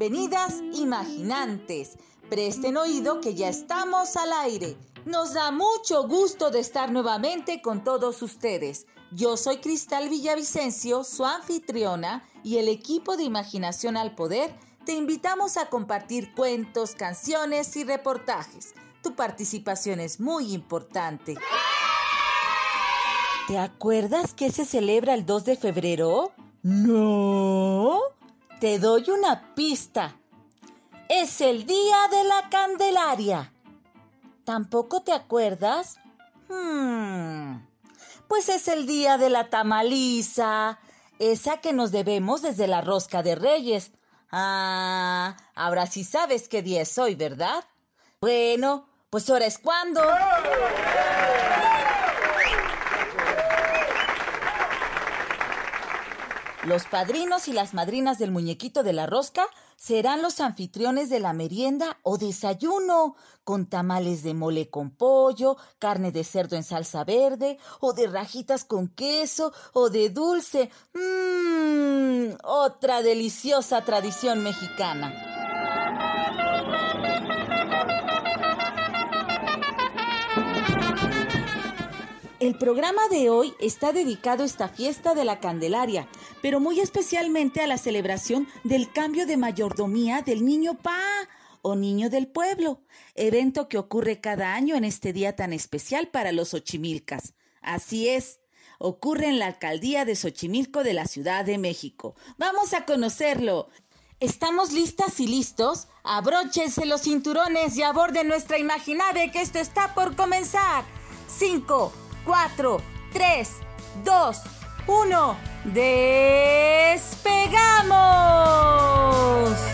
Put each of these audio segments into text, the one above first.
Bienvenidas imaginantes. Presten oído que ya estamos al aire. Nos da mucho gusto de estar nuevamente con todos ustedes. Yo soy Cristal Villavicencio, su anfitriona, y el equipo de Imaginación al Poder te invitamos a compartir cuentos, canciones y reportajes. Tu participación es muy importante. ¿Te acuerdas que se celebra el 2 de febrero? No. Te doy una pista. Es el día de la Candelaria. ¿Tampoco te acuerdas? Hmm. Pues es el día de la tamaliza, esa que nos debemos desde la rosca de Reyes. Ah, ahora sí sabes qué día es hoy, ¿verdad? Bueno, pues ahora es cuando. Los padrinos y las madrinas del muñequito de la rosca serán los anfitriones de la merienda o desayuno, con tamales de mole con pollo, carne de cerdo en salsa verde, o de rajitas con queso, o de dulce. Mmm, otra deliciosa tradición mexicana. El programa de hoy está dedicado a esta fiesta de la Candelaria, pero muy especialmente a la celebración del cambio de mayordomía del niño Pa o niño del pueblo, evento que ocurre cada año en este día tan especial para los Xochimilcas. Así es, ocurre en la alcaldía de Xochimilco de la Ciudad de México. Vamos a conocerlo. ¿Estamos listas y listos? Abróchense los cinturones y aborden nuestra imaginave que esto está por comenzar. Cinco 4, 3, 2, 1. ¡Despegamos!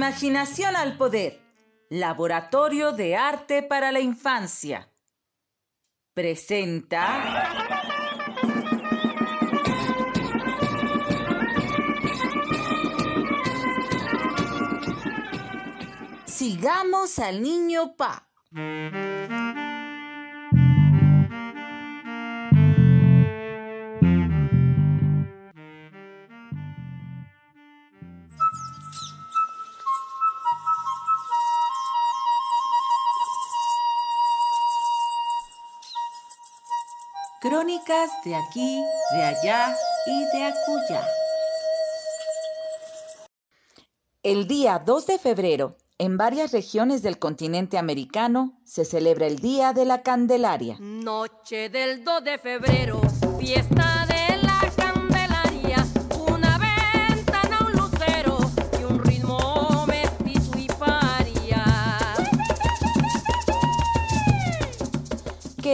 Imaginación al poder. Laboratorio de Arte para la Infancia. Presenta. Sigamos al niño Pa. Crónicas de aquí, de allá y de acuya. El día 2 de febrero, en varias regiones del continente americano, se celebra el Día de la Candelaria. Noche del 2 de febrero, fiesta de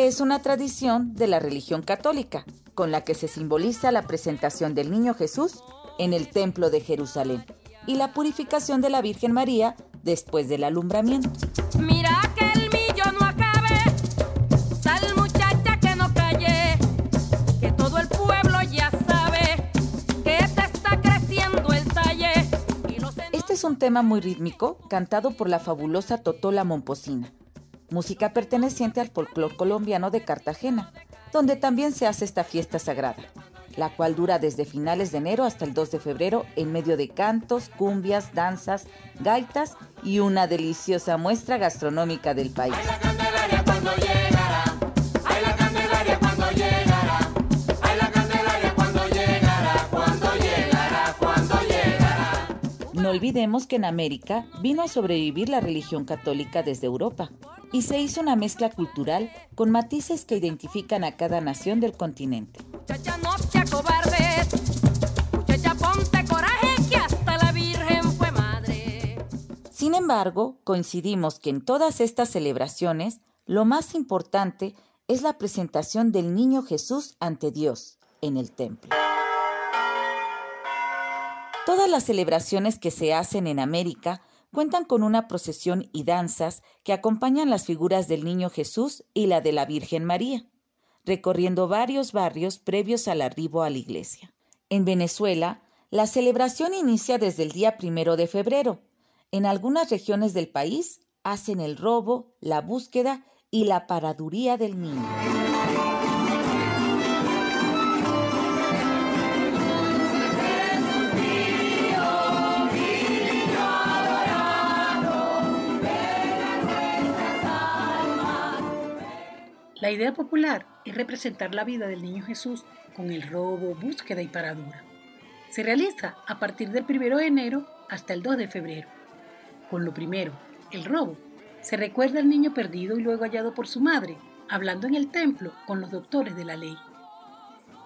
que es una tradición de la religión católica, con la que se simboliza la presentación del niño Jesús en el Templo de Jerusalén y la purificación de la Virgen María después del alumbramiento. Mira que el millo no acabe, sal muchacha que no calle, que todo el pueblo ya sabe que te está creciendo el talle. Y los Este es un tema muy rítmico, cantado por la fabulosa Totola Momposina, música perteneciente al folclor colombiano de Cartagena, donde también se hace esta fiesta sagrada, la cual dura desde finales de enero hasta el 2 de febrero en medio de cantos, cumbias, danzas, gaitas y una deliciosa muestra gastronómica del país. No olvidemos que en América vino a sobrevivir la religión católica desde Europa y se hizo una mezcla cultural con matices que identifican a cada nación del continente. Sin embargo, coincidimos que en todas estas celebraciones lo más importante es la presentación del niño Jesús ante Dios en el templo. Todas las celebraciones que se hacen en América cuentan con una procesión y danzas que acompañan las figuras del niño Jesús y la de la Virgen María, recorriendo varios barrios previos al arribo a la iglesia. En Venezuela, la celebración inicia desde el día primero de febrero. En algunas regiones del país hacen el robo, la búsqueda y la paraduría del niño. La idea popular es representar la vida del niño Jesús con el robo, búsqueda y paradura. Se realiza a partir del 1 de enero hasta el 2 de febrero. Con lo primero, el robo, se recuerda al niño perdido y luego hallado por su madre, hablando en el templo con los doctores de la ley.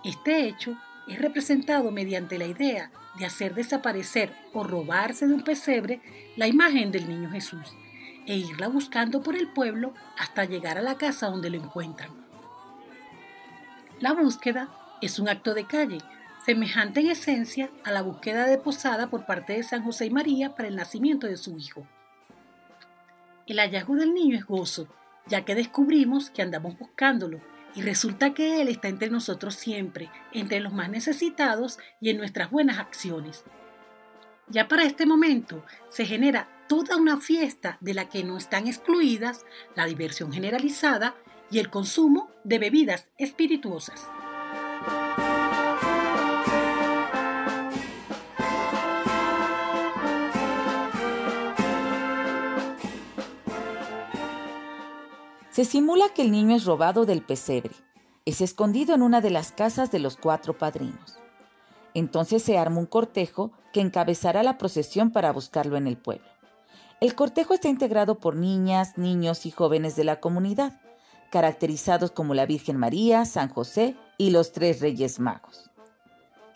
Este hecho es representado mediante la idea de hacer desaparecer o robarse de un pesebre la imagen del niño Jesús e irla buscando por el pueblo hasta llegar a la casa donde lo encuentran. La búsqueda es un acto de calle, semejante en esencia a la búsqueda de posada por parte de San José y María para el nacimiento de su hijo. El hallazgo del niño es gozo, ya que descubrimos que andamos buscándolo y resulta que Él está entre nosotros siempre, entre los más necesitados y en nuestras buenas acciones. Ya para este momento se genera toda una fiesta de la que no están excluidas la diversión generalizada y el consumo de bebidas espirituosas. Se simula que el niño es robado del pesebre, es escondido en una de las casas de los cuatro padrinos. Entonces se arma un cortejo que encabezará la procesión para buscarlo en el pueblo. El cortejo está integrado por niñas, niños y jóvenes de la comunidad, caracterizados como la Virgen María, San José y los tres Reyes Magos.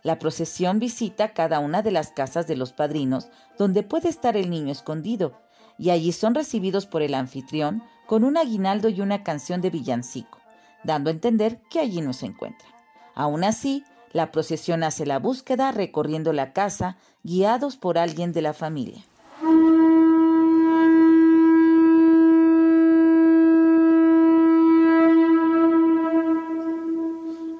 La procesión visita cada una de las casas de los padrinos donde puede estar el niño escondido, y allí son recibidos por el anfitrión con un aguinaldo y una canción de villancico, dando a entender que allí no se encuentra. Aún así, la procesión hace la búsqueda recorriendo la casa, guiados por alguien de la familia.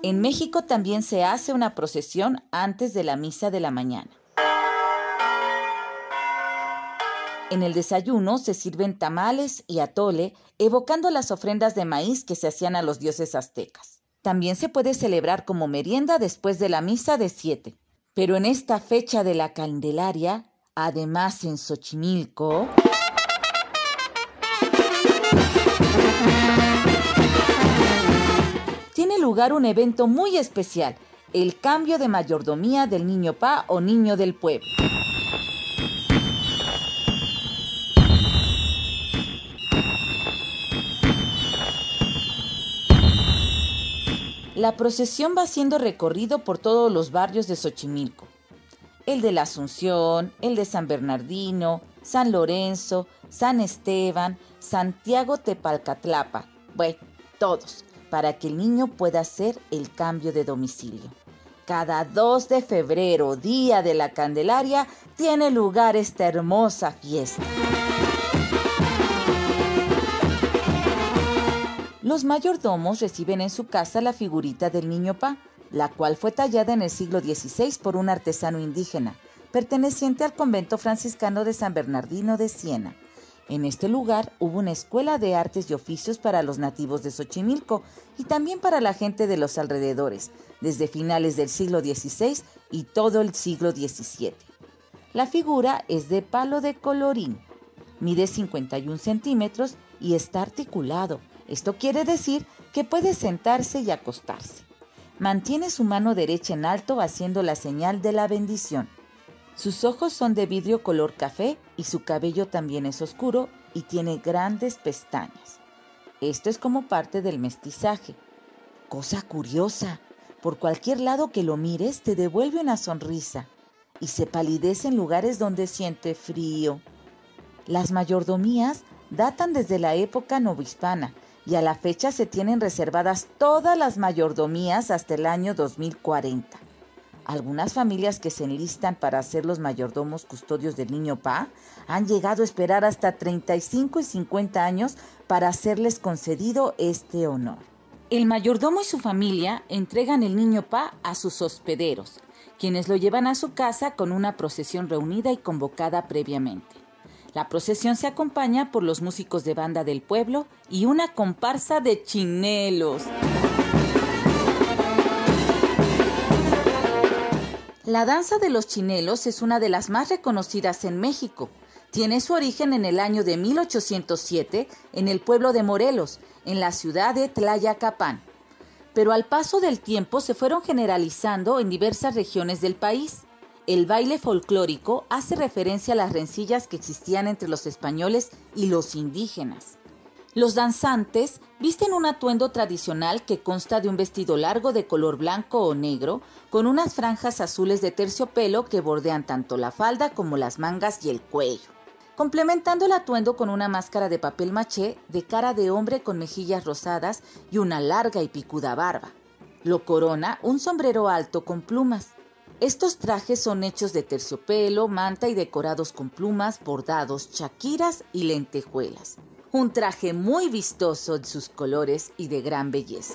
En México también se hace una procesión antes de la misa de la mañana. En el desayuno se sirven tamales y atole, evocando las ofrendas de maíz que se hacían a los dioses aztecas. También se puede celebrar como merienda después de la misa de siete. Pero en esta fecha de la Candelaria, además en Xochimilco, lugar un evento muy especial, el cambio de mayordomía del niño Pa o niño del pueblo. La procesión va siendo recorrido por todos los barrios de Xochimilco. El de la Asunción, el de San Bernardino, San Lorenzo, San Esteban, Santiago Tepalcatlapa. Bueno, todos, para que el niño pueda hacer el cambio de domicilio. Cada 2 de febrero, día de la Candelaria, tiene lugar esta hermosa fiesta. Los mayordomos reciben en su casa la figurita del niño Pa, la cual fue tallada en el siglo XVI por un artesano indígena, perteneciente al convento franciscano de San Bernardino de Siena. En este lugar hubo una escuela de artes y oficios para los nativos de Xochimilco y también para la gente de los alrededores, desde finales del siglo XVI y todo el siglo XVII. La figura es de palo de colorín, mide 51 centímetros y está articulado esto quiere decir que puede sentarse y acostarse. Mantiene su mano derecha en alto haciendo la señal de la bendición. Sus ojos son de vidrio color café y su cabello también es oscuro y tiene grandes pestañas. Esto es como parte del mestizaje. Cosa curiosa, por cualquier lado que lo mires te devuelve una sonrisa y se palidece en lugares donde siente frío. Las mayordomías datan desde la época novohispana y a la fecha se tienen reservadas todas las mayordomías hasta el año 2040. Algunas familias que se enlistan para ser los mayordomos custodios del niño Pa han llegado a esperar hasta 35 y 50 años para hacerles concedido este honor. El mayordomo y su familia entregan el niño Pa a sus hospederos, quienes lo llevan a su casa con una procesión reunida y convocada previamente. La procesión se acompaña por los músicos de banda del pueblo y una comparsa de chinelos. La danza de los chinelos es una de las más reconocidas en México. Tiene su origen en el año de 1807 en el pueblo de Morelos, en la ciudad de Tlayacapán. Pero al paso del tiempo se fueron generalizando en diversas regiones del país. El baile folclórico hace referencia a las rencillas que existían entre los españoles y los indígenas. Los danzantes visten un atuendo tradicional que consta de un vestido largo de color blanco o negro, con unas franjas azules de terciopelo que bordean tanto la falda como las mangas y el cuello, complementando el atuendo con una máscara de papel maché de cara de hombre con mejillas rosadas y una larga y picuda barba. Lo corona un sombrero alto con plumas. Estos trajes son hechos de terciopelo, manta y decorados con plumas, bordados, chaquiras y lentejuelas. Un traje muy vistoso en sus colores y de gran belleza.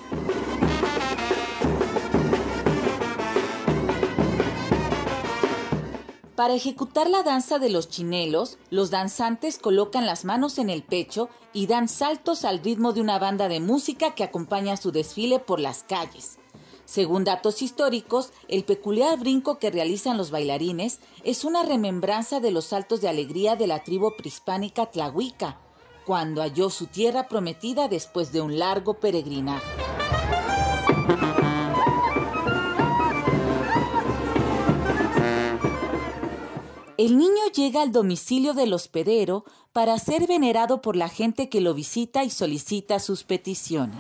Para ejecutar la danza de los chinelos, los danzantes colocan las manos en el pecho y dan saltos al ritmo de una banda de música que acompaña su desfile por las calles. Según datos históricos, el peculiar brinco que realizan los bailarines es una remembranza de los saltos de alegría de la tribu prehispánica Tlahuica, cuando halló su tierra prometida después de un largo peregrinar. El niño llega al domicilio del hospedero para ser venerado por la gente que lo visita y solicita sus peticiones.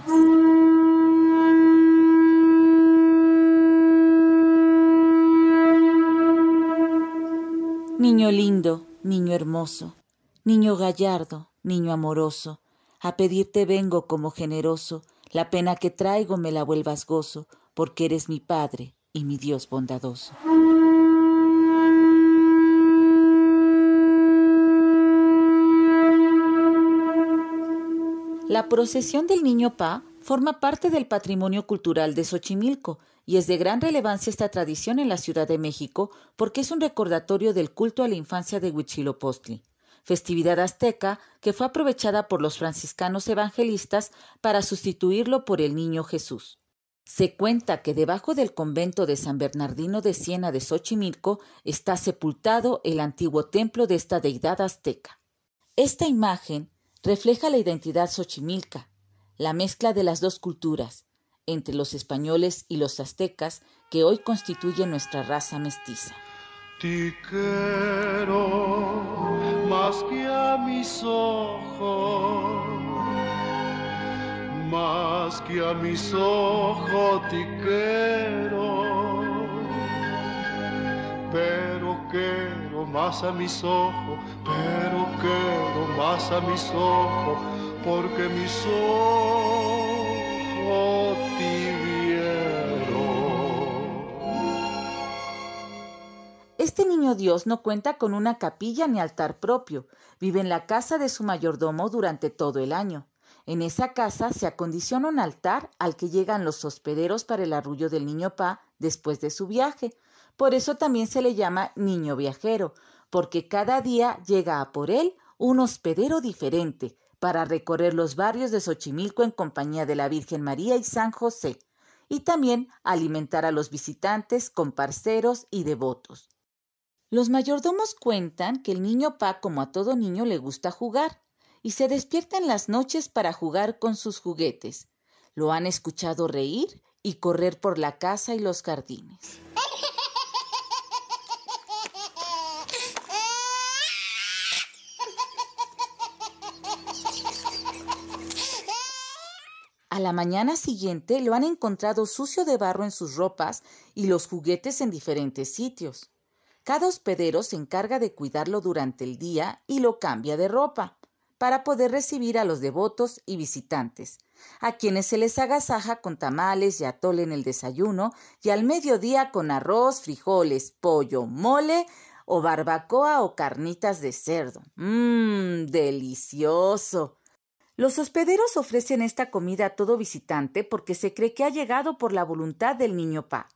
Niño lindo, niño hermoso, niño gallardo, niño amoroso, a pedirte vengo como generoso, la pena que traigo me la vuelvas gozo, porque eres mi Padre y mi Dios bondadoso. La procesión del Niño Pa forma parte del patrimonio cultural de Xochimilco y es de gran relevancia esta tradición en la Ciudad de México porque es un recordatorio del culto a la infancia de Huitzilopochtli, festividad azteca que fue aprovechada por los franciscanos evangelistas para sustituirlo por el Niño Jesús. Se cuenta que debajo del convento de San Bernardino de Siena de Xochimilco está sepultado el antiguo templo de esta deidad azteca. Esta imagen refleja la identidad xochimilca, la mezcla de las dos culturas, entre los españoles y los aztecas que hoy constituyen nuestra raza mestiza. Más que a mis ojos, más que a mis ojos te quiero, pero quiero más a mis ojos, pero quiero más a mis ojos, porque mis ojos Este niño Dios no cuenta con una capilla ni altar propio. Vive en la casa de su mayordomo durante todo el año. En esa casa se acondiciona un altar al que llegan los hospederos para el arrullo del niño Pa después de su viaje. Por eso también se le llama niño viajero, porque cada día llega a por él un hospedero diferente para recorrer los barrios de Xochimilco en compañía de la Virgen María y San José, y también alimentar a los visitantes con parceros y devotos. Los mayordomos cuentan que el niño Pa, como a todo niño, le gusta jugar y se despierta en las noches para jugar con sus juguetes. Lo han escuchado reír y correr por la casa y los jardines. A la mañana siguiente lo han encontrado sucio de barro en sus ropas y los juguetes en diferentes sitios. Cada hospedero se encarga de cuidarlo durante el día y lo cambia de ropa para poder recibir a los devotos y visitantes, a quienes se les agasaja con tamales y atole en el desayuno y al mediodía con arroz, frijoles, pollo, mole o barbacoa o carnitas de cerdo. ¡Mmm! ¡Delicioso! Los hospederos ofrecen esta comida a todo visitante porque se cree que ha llegado por la voluntad del niño Pa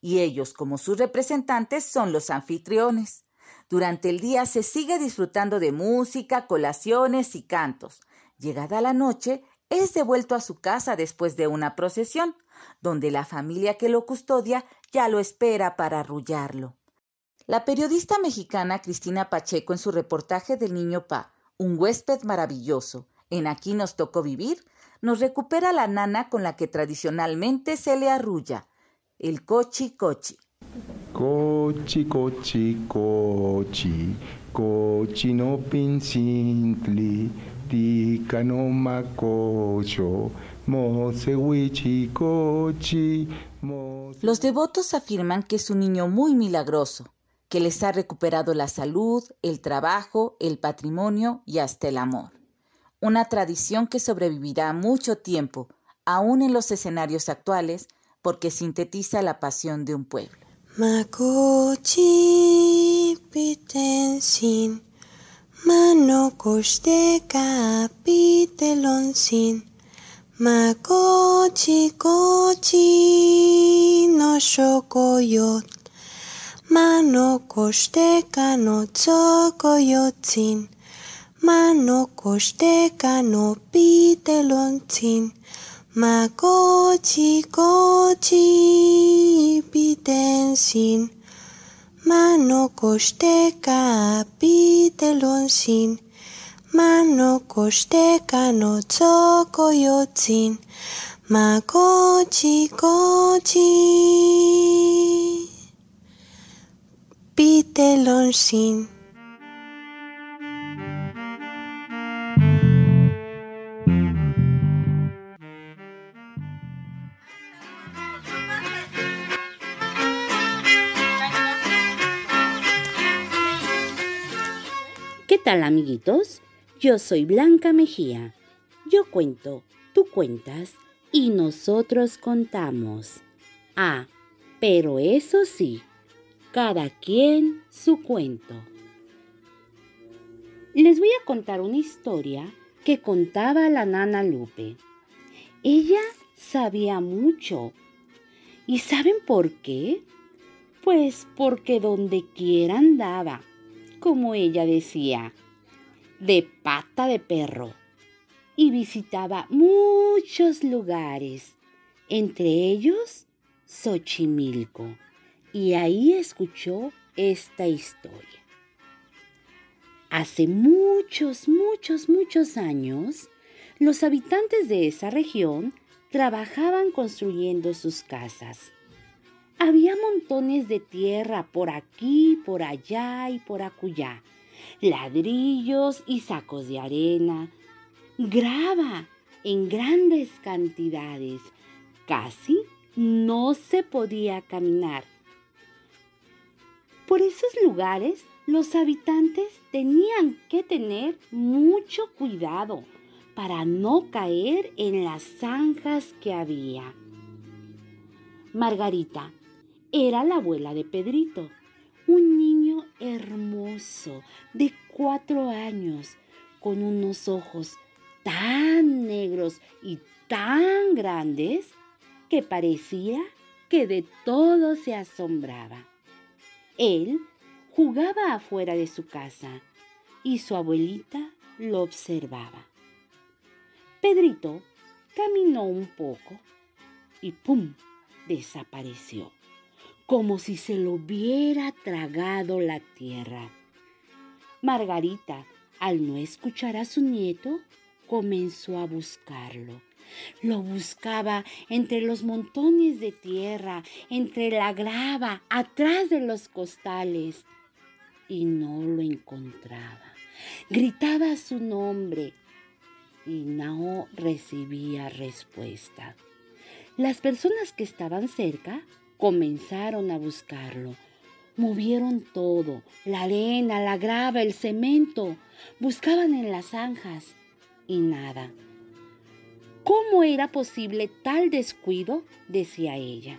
y ellos, como sus representantes, son los anfitriones. Durante el día se sigue disfrutando de música, colaciones y cantos. Llegada la noche, es devuelto a su casa después de una procesión, donde la familia que lo custodia ya lo espera para arrullarlo. La periodista mexicana Cristina Pacheco en su reportaje del Niño Pa, un huésped maravilloso, en Aquí nos tocó vivir, nos recupera la nana con la que tradicionalmente se le arrulla, el cochi cochi. Cochi cochi cochi, cochi no pincintli, tica no macocho, mosewichi cochi. Los devotos afirman que es un niño muy milagroso, que les ha recuperado la salud, el trabajo, el patrimonio y hasta el amor. Una tradición que sobrevivirá mucho tiempo, aún en los escenarios actuales, porque sintetiza la pasión de un pueblo. Makochi pitensin, mano koshte kapitelonsin. Makochi kochi no shokoyot, mano koshte no tsokoyotsin. Mano koshte no pitelonsin. Makochi kochi pitensin Mano kosteka pitelonsin Mano kosteka no tsokoyotsin Makochi kochi pitelonsin tal amiguitos? Yo soy Blanca Mejía. Yo cuento, tú cuentas y nosotros contamos. Ah, pero eso sí, cada quien su cuento. Les voy a contar una historia que contaba la nana Lupe. Ella sabía mucho. ¿Y saben por qué? Pues porque donde quiera andaba como ella decía, de pata de perro, y visitaba muchos lugares, entre ellos Xochimilco, y ahí escuchó esta historia. Hace muchos, muchos, muchos años, los habitantes de esa región trabajaban construyendo sus casas. Había montones de tierra por aquí, por allá y por acullá, ladrillos y sacos de arena, grava en grandes cantidades. Casi no se podía caminar. Por esos lugares los habitantes tenían que tener mucho cuidado para no caer en las zanjas que había. Margarita era la abuela de Pedrito, un niño hermoso de cuatro años, con unos ojos tan negros y tan grandes que parecía que de todo se asombraba. Él jugaba afuera de su casa y su abuelita lo observaba. Pedrito caminó un poco y ¡pum! desapareció, como si se lo hubiera tragado la tierra. Margarita, al no escuchar a su nieto, comenzó a buscarlo. Lo buscaba entre los montones de tierra, entre la grava, atrás de los costales, y no lo encontraba. Gritaba su nombre y no recibía respuesta. Las personas que estaban cerca comenzaron a buscarlo. Movieron todo, la arena, la grava, el cemento. Buscaban en las zanjas y nada. ¿Cómo era posible tal descuido? decía ella.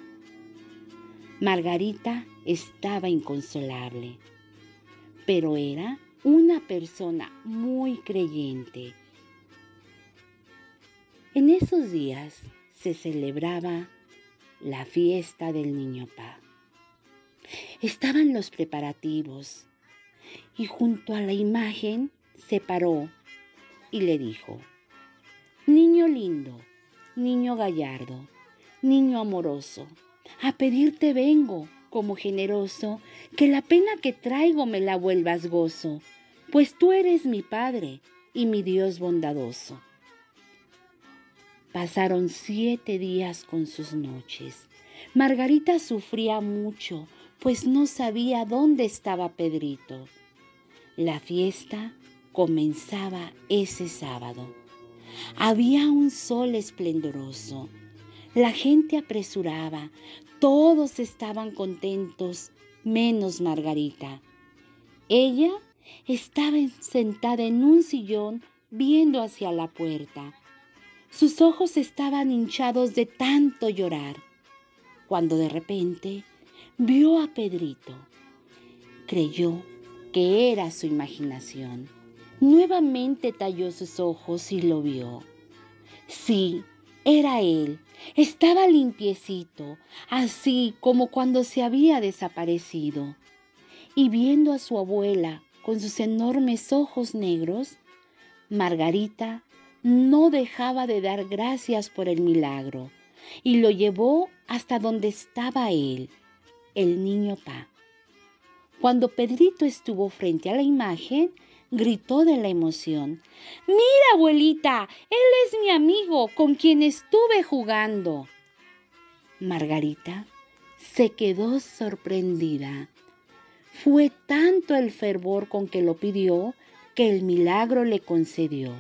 Margarita estaba inconsolable, pero era una persona muy creyente. En esos días se celebraba la fiesta del Niño Pa. Estaban los preparativos y junto a la imagen se paró y le dijo, Niño lindo, niño gallardo, niño amoroso, a pedirte vengo como generoso, que la pena que traigo me la vuelvas gozo, pues tú eres mi Padre y mi Dios bondadoso. Pasaron siete días con sus noches. Margarita sufría mucho, pues no sabía dónde estaba Pedrito. La fiesta comenzaba ese sábado. Había un sol esplendoroso. La gente apresuraba, todos estaban contentos, menos Margarita. Ella estaba sentada en un sillón viendo hacia la puerta. Sus ojos estaban hinchados de tanto llorar, cuando de repente vio a Pedrito. Creyó que era su imaginación. Nuevamente talló sus ojos y lo vio. Sí, era él. Estaba limpiecito, así como cuando se había desaparecido. Y viendo a su abuela con sus enormes ojos negros, Margarita no dejaba de dar gracias por el milagro y lo llevó hasta donde estaba él, el niño Pa. Cuando Pedrito estuvo frente a la imagen, gritó de la emoción. Mira, abuelita, él es mi amigo con quien estuve jugando. Margarita se quedó sorprendida. Fue tanto el fervor con que lo pidió que el milagro le concedió.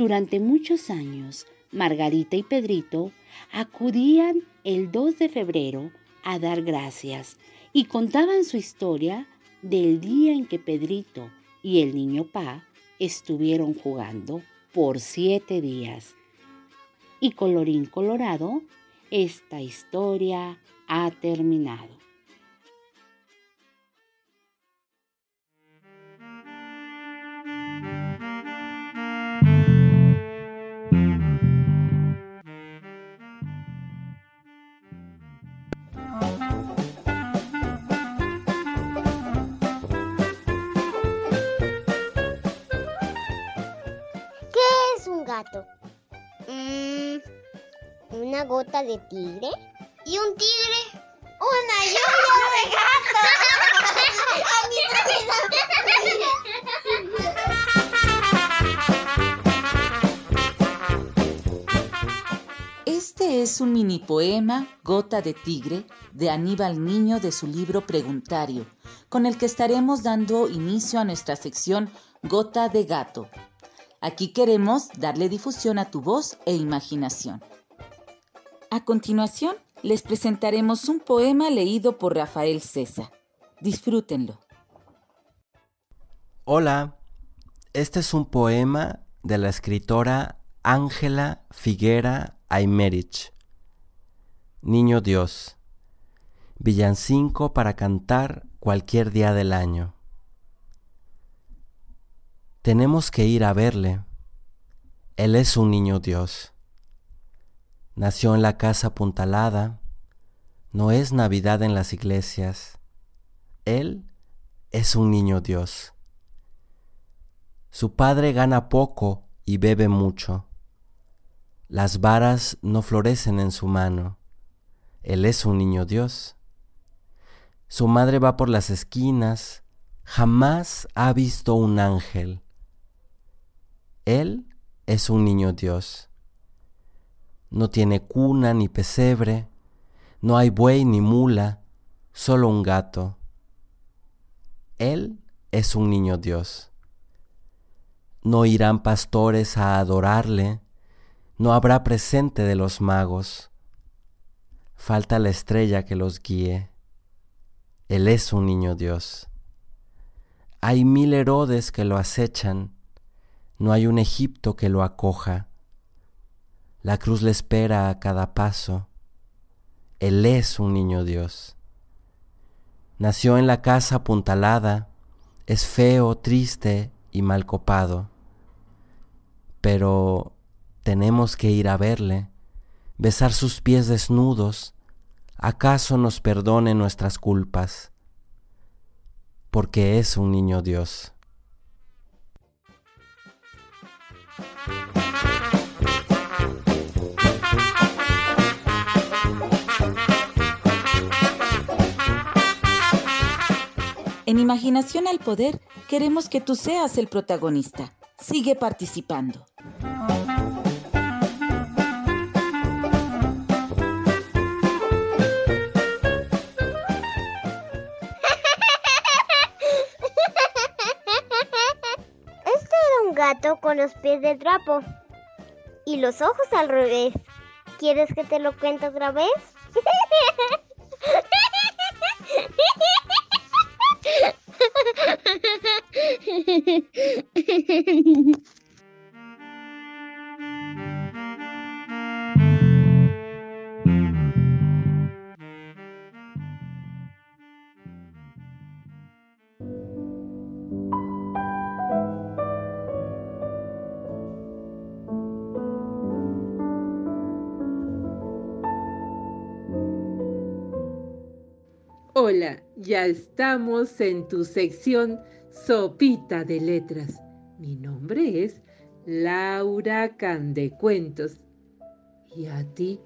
Durante muchos años, Margarita y Pedrito acudían el 2 de febrero a dar gracias y contaban su historia del día en que Pedrito y el niño Pa estuvieron jugando por siete días. Y colorín colorado, esta historia ha terminado. Gota de tigre. ¿Y un tigre? Una lluvia de gato. Este es un mini poema, Gota de Tigre, de Aníbal Niño de su libro Preguntario, con el que estaremos dando inicio a nuestra sección Gota de Gato. Aquí queremos darle difusión a tu voz e imaginación. A continuación, les presentaremos un poema leído por Rafael César. Disfrútenlo. Hola, este es un poema de la escritora Ángela Figuera Aymerich. Niño Dios. Villancico para cantar cualquier día del año. Tenemos que ir a verle. Él es un niño Dios. Nació en la casa apuntalada. No es Navidad en las iglesias. Él es un niño Dios. Su padre gana poco y bebe mucho. Las varas no florecen en su mano. Él es un niño Dios. Su madre va por las esquinas, jamás ha visto un ángel. Él es un niño Dios. No tiene cuna ni pesebre, no hay buey ni mula, solo un gato. Él es un niño Dios. No irán pastores a adorarle, no habrá presente de los magos. Falta la estrella que los guíe. Él es un niño Dios. Hay mil Herodes que lo acechan, no hay un Egipto que lo acoja. La cruz le espera a cada paso. Él es un niño Dios. Nació en la casa apuntalada, es feo, triste y mal copado. Pero tenemos que ir a verle, besar sus pies desnudos, acaso nos perdone nuestras culpas, porque es un niño Dios. En Imaginación al Poder queremos que tú seas el protagonista. Sigue participando. Este era un gato con los pies de trapo y los ojos al revés. ¿Quieres que te lo cuente otra vez? Ya estamos en tu sección Sopita de Letras. Mi nombre es Laura Candecuentos. ¿Y a ti?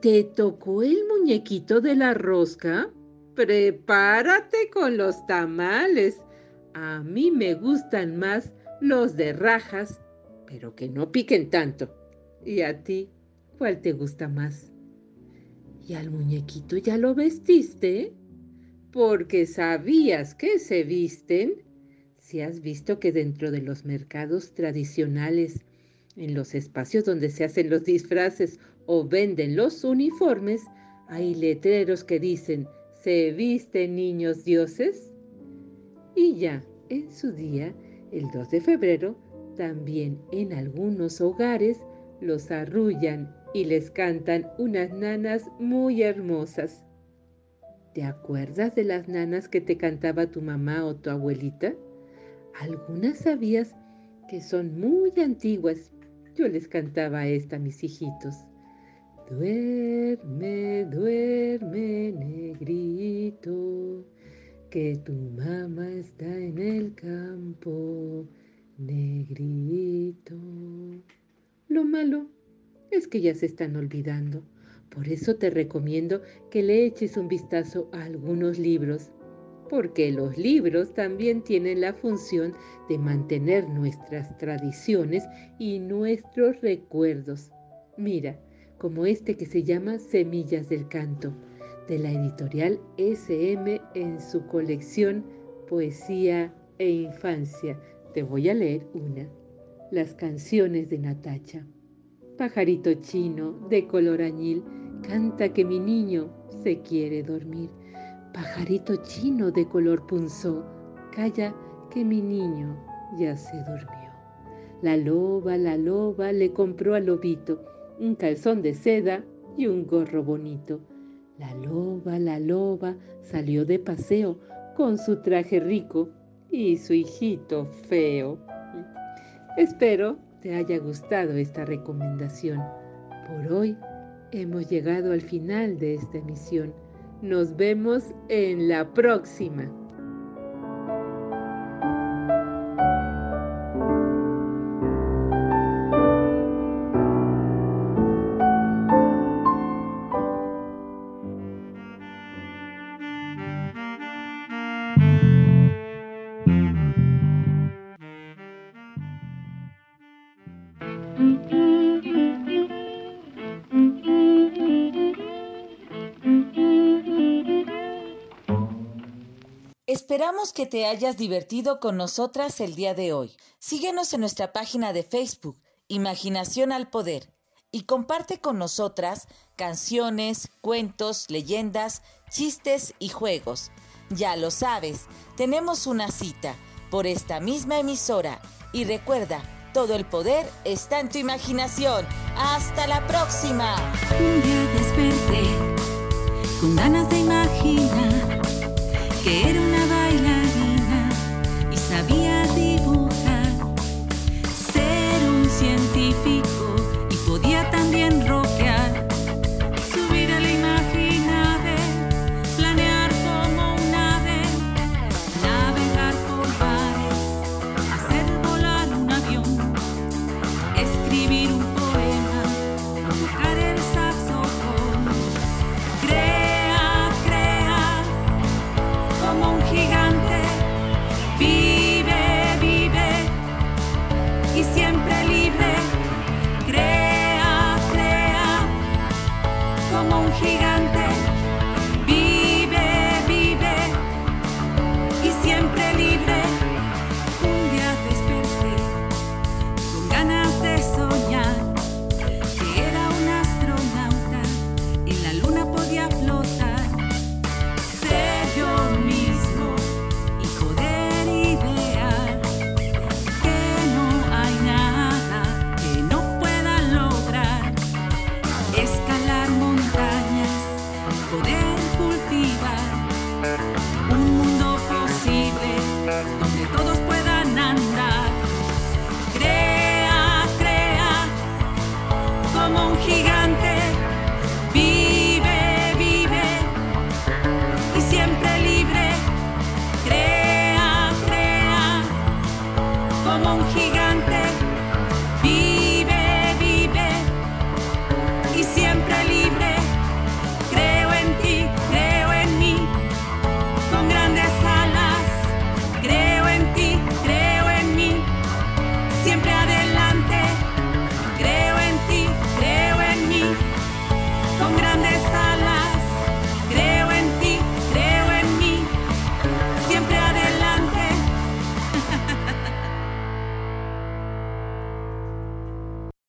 ¿Te tocó el muñequito de la rosca? Prepárate con los tamales. A mí me gustan más los de rajas, pero que no piquen tanto. ¿Y a ti? ¿Cuál te gusta más? ¿Y al muñequito ya lo vestiste? Porque sabías que se visten. Si has visto que dentro de los mercados tradicionales, en los espacios donde se hacen los disfraces o venden los uniformes, hay letreros que dicen, ¿se visten niños dioses? Y ya, en su día, el 2 de febrero, también en algunos hogares los arrullan y les cantan unas nanas muy hermosas. ¿Te acuerdas de las nanas que te cantaba tu mamá o tu abuelita? Algunas sabías que son muy antiguas. Yo les cantaba esta a mis hijitos. Duerme, duerme, negrito, que tu mamá está en el campo, negrito. Lo malo es que ya se están olvidando. Por eso te recomiendo que le eches un vistazo a algunos libros, porque los libros también tienen la función de mantener nuestras tradiciones y nuestros recuerdos. Mira, como este que se llama Semillas del Canto, de la editorial SM en su colección Poesía e Infancia. Te voy a leer una. Las canciones de Natacha. Pajarito chino de color añil, canta que mi niño se quiere dormir. Pajarito chino de color punzó, calla que mi niño ya se durmió. La loba, la loba le compró al lobito un calzón de seda y un gorro bonito. La loba, la loba salió de paseo con su traje rico y su hijito feo. Espero te haya gustado esta recomendación. Por hoy hemos llegado al final de esta emisión. Nos vemos en la próxima. Esperamos que te hayas divertido con nosotras el día de hoy. Síguenos en nuestra página de Facebook, Imaginación al Poder, y comparte con nosotras canciones, cuentos, leyendas, chistes y juegos. Ya lo sabes, tenemos una cita por esta misma emisora. Y recuerda, todo el poder está en tu imaginación. ¡Hasta la próxima!